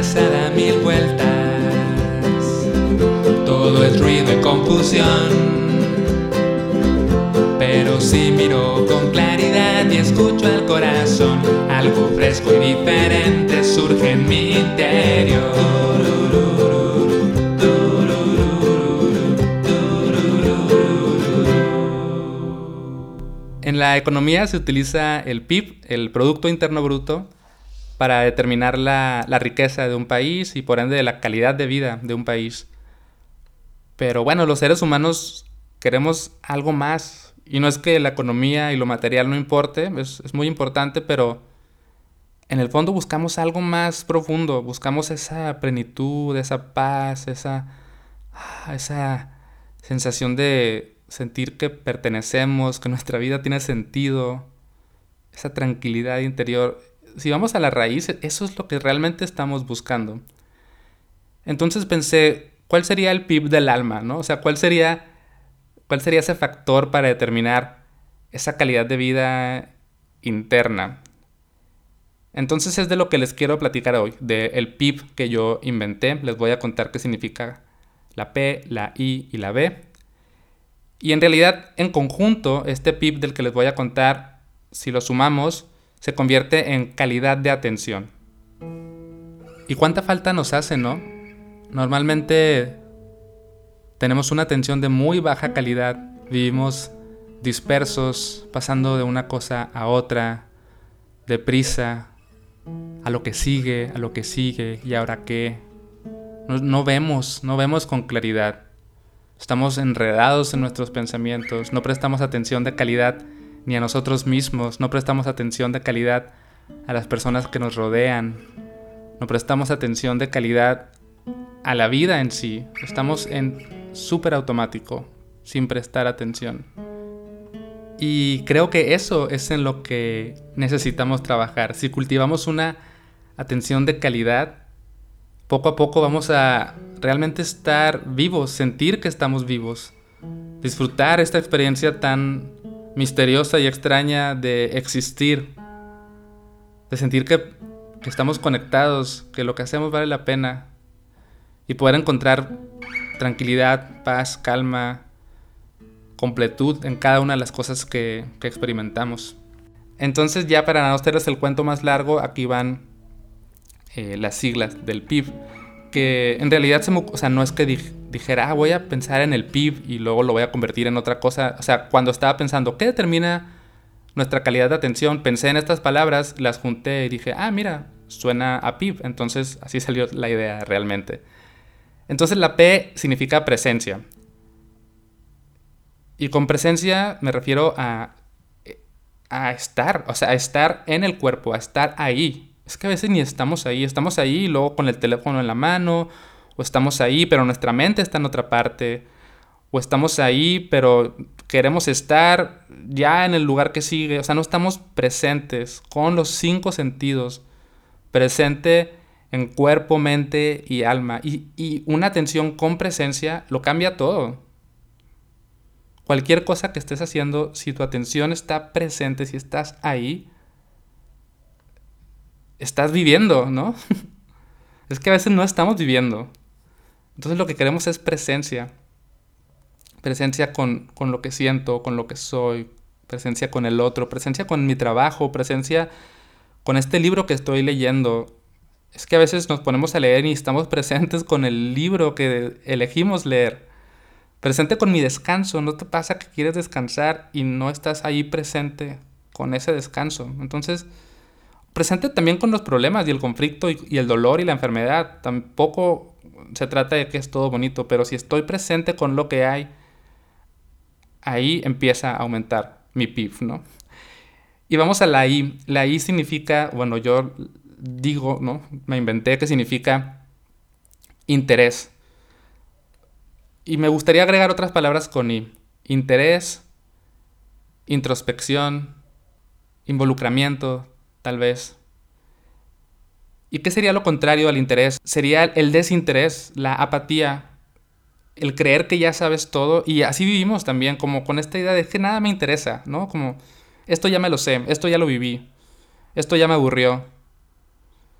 cabeza da mil vueltas. Todo es ruido y confusión. Pero si miro con claridad y escucho al corazón, algo fresco y diferente surge en mi interior. En la economía se utiliza el PIB, el Producto Interno Bruto, para determinar la, la, riqueza de un país y por ende la calidad de vida de un país. Pero bueno, los seres humanos queremos algo más. Y no es que la economía y lo material no importe, es, es muy importante, pero en el fondo buscamos algo más profundo, buscamos esa plenitud, esa paz, esa, ah, esa sensación de sentir que pertenecemos, que nuestra vida tiene sentido, esa tranquilidad interior si vamos a la raíz, eso es lo que realmente estamos buscando. Entonces pensé, ¿cuál sería el PIB del alma? ¿no? O sea, ¿cuál sería, ¿cuál sería ese factor para determinar esa calidad de vida interna? Entonces es de lo que les quiero platicar hoy, del PIB que yo inventé. Les voy a contar qué significa la P, la I y la B. Y en realidad, en conjunto, este PIB del que les voy a contar, si lo sumamos, se convierte en calidad de atención. ¿Y cuánta falta nos hace, no? Normalmente tenemos una atención de muy baja calidad, vivimos dispersos, pasando de una cosa a otra, deprisa, a lo que sigue, a lo que sigue, y ahora qué. No, no, vemos, no vemos con claridad. Estamos enredados en nuestros pensamientos, no prestamos atención de calidad ni a nosotros mismos, no prestamos atención de calidad a las personas que nos rodean, no prestamos atención de calidad a la vida en sí, estamos en súper automático, sin prestar atención. Y creo que eso es en lo que necesitamos trabajar. Si cultivamos una atención de calidad, poco a poco vamos a realmente estar vivos, sentir que estamos vivos, disfrutar esta experiencia tan misteriosa y extraña de existir, de sentir que, estamos conectados, que lo que hacemos vale la pena y poder encontrar tranquilidad, paz, calma, completud en cada una de las cosas que, experimentamos. Entonces ya para no hacerles el cuento más largo, aquí van eh, las siglas del PIB, que en realidad se o sea, no es que dije, dijera, ah, voy a pensar en el PIB y luego lo voy a convertir en otra cosa. O sea, cuando estaba pensando, ¿qué determina nuestra calidad de atención? Pensé en estas palabras, las junté y dije, ah, mira, suena a PIB. Entonces así salió la idea realmente. Entonces la P significa presencia. Y con presencia me refiero a, a estar, o sea, a estar en el cuerpo, a estar ahí. Es que a veces ni estamos ahí, estamos ahí y luego con el teléfono en la mano o estamos ahí, pero nuestra mente está en otra parte, o estamos ahí, pero queremos estar ya en el lugar que sigue, o sea, no estamos presentes con los cinco sentidos, presente en cuerpo, mente y alma. Y, y una atención con presencia lo cambia todo. Cualquier cosa que estés haciendo, si tu atención está presente, si estás ahí, estás viviendo, ¿no? es que a veces no estamos viviendo. Entonces lo que queremos es presencia. Presencia con, lo que siento, con lo que soy, presencia con el otro, presencia con mi trabajo, presencia con este libro que estoy leyendo. Es que a veces nos ponemos a leer y estamos presentes con el libro que elegimos leer. Presente con mi descanso. ¿No te pasa que quieres descansar y no estás ahí presente con ese descanso? Entonces, presente también con los problemas y el conflicto y, y el dolor y la enfermedad. Tampoco se trata de que es todo bonito, pero si estoy presente con lo que hay, ahí empieza a aumentar mi PIB, ¿no? Y vamos a la I. La I significa, bueno, yo digo, ¿no? Me inventé que significa interés. Y me gustaría agregar otras palabras con I. Interés, introspección, involucramiento, tal vez. ¿Y qué sería lo contrario al interés? Sería el desinterés, la apatía, el creer que ya sabes todo y así vivimos también, como con esta idea de que nada me interesa, ¿no? Como, esto ya me lo sé, esto ya lo viví, esto ya me aburrió.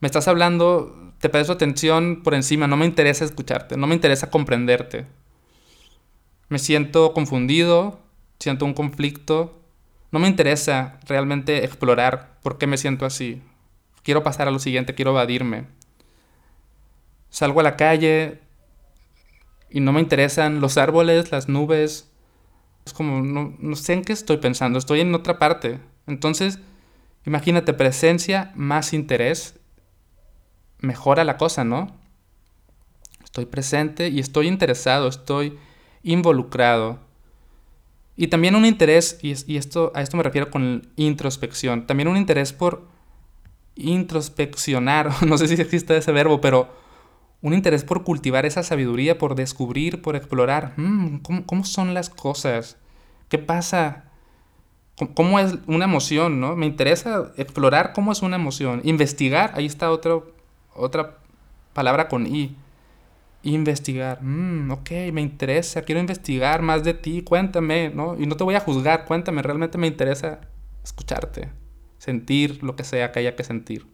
Me estás hablando te presto atención por encima, no me interesa escucharte, no me interesa comprenderte. Me siento confundido, siento un conflicto, no me interesa realmente explorar por qué me siento así. Quiero pasar a lo siguiente, quiero evadirme. Salgo a la calle y no me interesan los árboles, las nubes. Es como, no, no sé en qué estoy pensando, estoy en otra parte. Entonces, imagínate, presencia más interés mejora la cosa, ¿no? Estoy presente y estoy interesado, estoy involucrado. Y también un interés, y, esto, a esto me refiero con introspección, también un interés por introspeccionar, no sé si existe ese verbo, pero un interés por cultivar esa sabiduría, por descubrir, por explorar. Mm, ¿cómo, son las cosas? ¿Qué pasa? ¿Cómo, es una emoción? ¿no? Me interesa explorar cómo es una emoción. Investigar, ahí está otro, otra palabra con I. Investigar. Mm, ok, me interesa, quiero investigar más de ti, cuéntame, ¿no? Y no te voy a juzgar, cuéntame, realmente me interesa escucharte, sentir lo que sea que haya que sentir.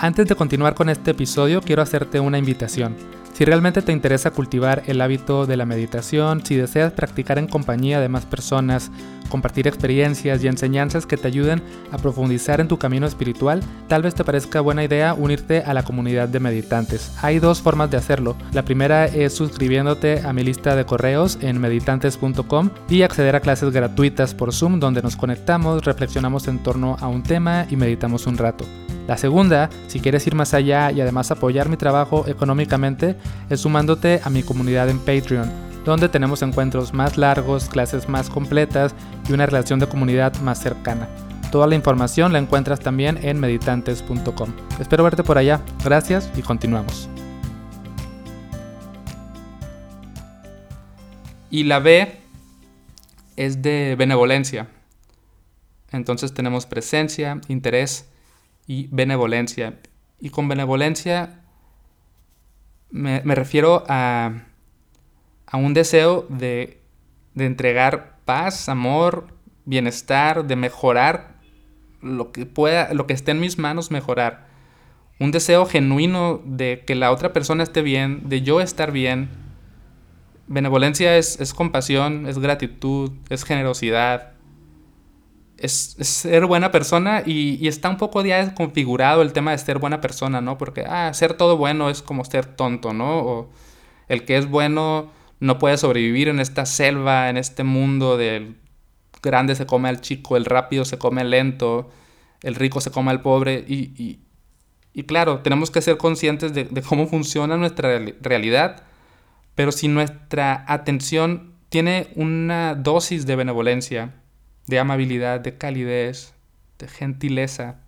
Antes de continuar con este episodio, quiero hacerte una invitación. Si realmente te interesa cultivar el hábito de la meditación, si deseas practicar en compañía de más personas, compartir experiencias y enseñanzas que te ayuden a profundizar en tu camino espiritual, tal vez te parezca buena idea unirte a la comunidad de meditantes. Hay dos formas de hacerlo. La primera es suscribiéndote a mi lista de correos en meditantes.com y acceder a clases gratuitas por Zoom donde nos conectamos, reflexionamos en torno a un tema y meditamos un rato. La segunda, si quieres ir más allá y además apoyar mi trabajo económicamente, es sumándote a mi comunidad en Patreon, donde tenemos encuentros más largos, clases más completas y una relación de comunidad más cercana. Toda la información la encuentras también en meditantes.com. Espero verte por allá. Gracias y continuamos. Y la B es de benevolencia. Entonces tenemos presencia, interés, y benevolencia. Y con benevolencia me, refiero a, a, un deseo de, de entregar paz, amor, bienestar, de mejorar lo que pueda, lo que esté en mis manos mejorar. Un deseo genuino de que la otra persona esté bien, de yo estar bien. Benevolencia es, es compasión, es gratitud, es generosidad, es, ser buena persona y, está un poco ya configurado el tema de ser buena persona, ¿no? Porque, ah, ser todo bueno es como ser tonto, ¿no? O el que es bueno no puede sobrevivir en esta selva, en este mundo del grande se come al chico, el rápido se come al lento, el rico se come al pobre. Y, y, claro, tenemos que ser conscientes de cómo funciona nuestra realidad, pero si nuestra atención tiene una dosis de benevolencia, de amabilidad, de calidez, de gentileza,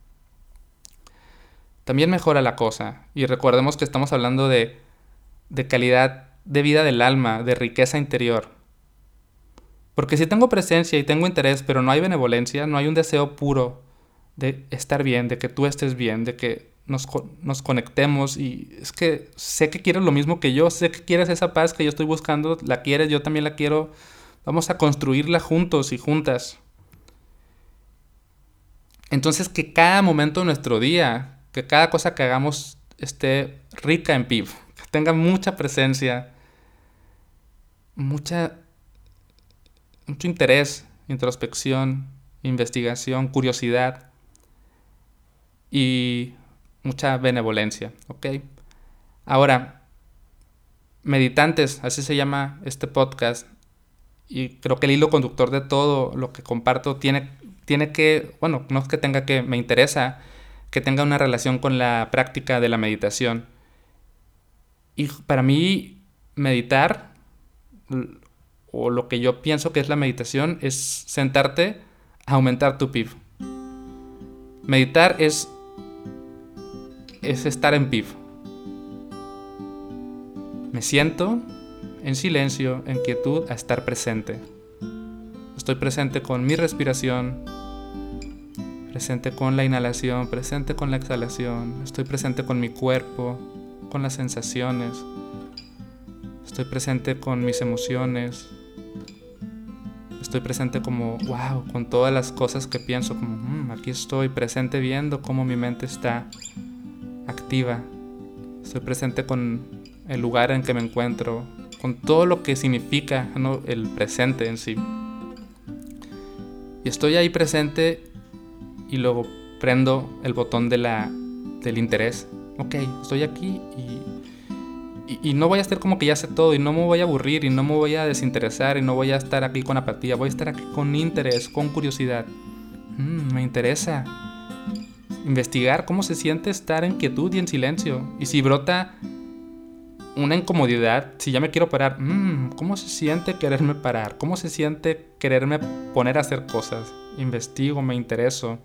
también mejora la cosa. Y recordemos que estamos hablando de, de calidad de vida del alma, de riqueza interior. Porque si tengo presencia y tengo interés, pero no hay benevolencia, no hay un deseo puro de estar bien, de que tú estés bien, de que nos, nos, conectemos y es que sé que quieres lo mismo que yo, sé que quieres esa paz que yo estoy buscando, la quieres, yo también la quiero, vamos a construirla juntos y juntas. Entonces que cada momento de nuestro día, que cada cosa que hagamos esté rica en PIB, que tenga mucha presencia, mucha, mucho interés, introspección, investigación, curiosidad y mucha benevolencia, ¿ok? Ahora, meditantes, así se llama este podcast, y creo que el hilo conductor de todo lo que comparto tiene tiene que, bueno, no es que tenga que, me interesa que tenga una relación con la práctica de la meditación. Y para mí, meditar, o lo que yo pienso que es la meditación, es sentarte a aumentar tu PIB. Meditar es, es estar en PIB. Me siento en silencio, en quietud, a estar presente. Estoy presente con mi respiración, presente con la inhalación, presente con la exhalación, estoy presente con mi cuerpo, con las sensaciones, estoy presente con mis emociones, estoy presente como, wow, con todas las cosas que pienso, como, mm, aquí estoy presente viendo cómo mi mente está activa. Estoy presente con el lugar en que me encuentro, con todo lo que significa el presente en sí. Y estoy ahí presente y luego prendo el botón de la, del interés. Ok, estoy aquí y, y, no voy a estar como que ya sé todo y no me voy a aburrir y no me voy a desinteresar y no voy a estar aquí con apatía. Voy a estar aquí con interés, con curiosidad. Mm, me interesa investigar cómo se siente estar en quietud y en silencio. Y si brota una incomodidad, si ya me quiero parar, mm, ¿cómo se siente quererme parar? ¿Cómo se siente quererme poner a hacer cosas? Investigo, me intereso.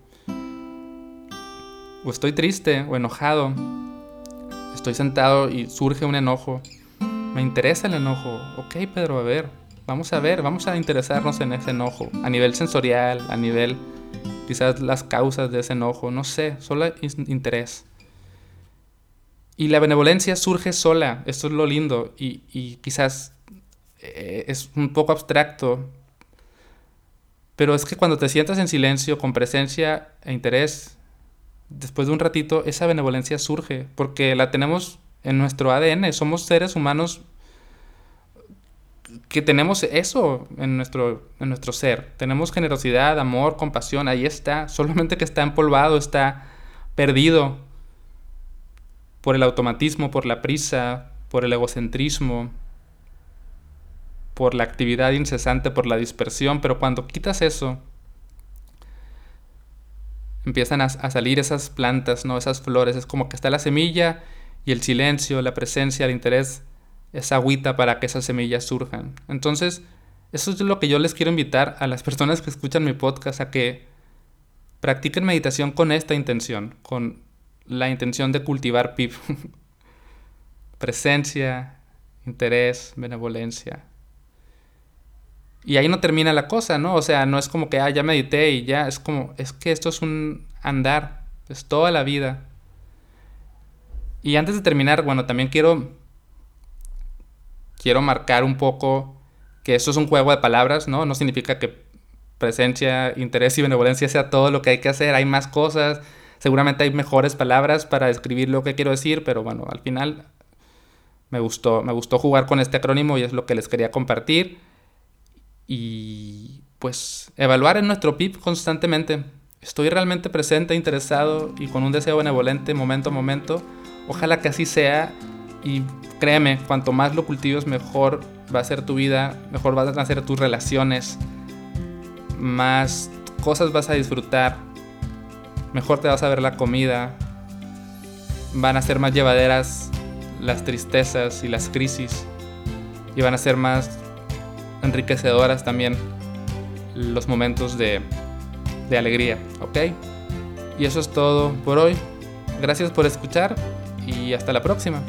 O estoy triste o enojado. Estoy sentado y surge un enojo. Me interesa el enojo. Ok, Pedro, a ver. Vamos a ver, vamos a interesarnos en ese enojo. A nivel sensorial, a nivel quizás las causas de ese enojo, no sé, solo interés. Y la benevolencia surge sola, esto es lo lindo, y, quizás eh, es un poco abstracto, pero es que cuando te sientas en silencio, con presencia e interés, después de un ratito, esa benevolencia surge, porque la tenemos en nuestro ADN, somos seres humanos que tenemos eso en nuestro, en nuestro ser. Tenemos generosidad, amor, compasión, ahí está. Solamente que está empolvado, está perdido por el automatismo, por la prisa, por el egocentrismo, por la actividad incesante, por la dispersión. Pero cuando quitas eso, empiezan a, salir esas plantas, ¿no? esas flores. Es como que está la semilla y el silencio, la presencia, el interés esa agüita para que esas semillas surjan. Entonces, eso es lo que yo les quiero invitar a las personas que escuchan mi podcast a que practiquen meditación con esta intención, con la intención de cultivar PIB. Presencia, interés, benevolencia. Y ahí no termina la cosa, ¿no? O sea, no es como que, ah, ya medité y ya, es como, es que esto es un andar, es toda la vida. Y antes de terminar, bueno, también quiero quiero marcar un poco que esto es un juego de palabras, ¿no? No significa que presencia, interés y benevolencia sea todo lo que hay que hacer. Hay más cosas. Seguramente hay mejores palabras para describir lo que quiero decir, pero bueno, al final me gustó, me gustó jugar con este acrónimo y es lo que les quería compartir. Y pues evaluar en nuestro PIB constantemente. Estoy realmente presente, interesado y con un deseo benevolente momento a momento. Ojalá que así sea y créeme, cuanto más lo cultives, mejor va a ser tu vida, mejor van a ser tus relaciones, más cosas vas a disfrutar, mejor te vas a ver la comida, van a ser más llevaderas las tristezas y las crisis y van a ser más enriquecedoras también los momentos de, de alegría, ¿ok? Y eso es todo por hoy. Gracias por escuchar y hasta la próxima.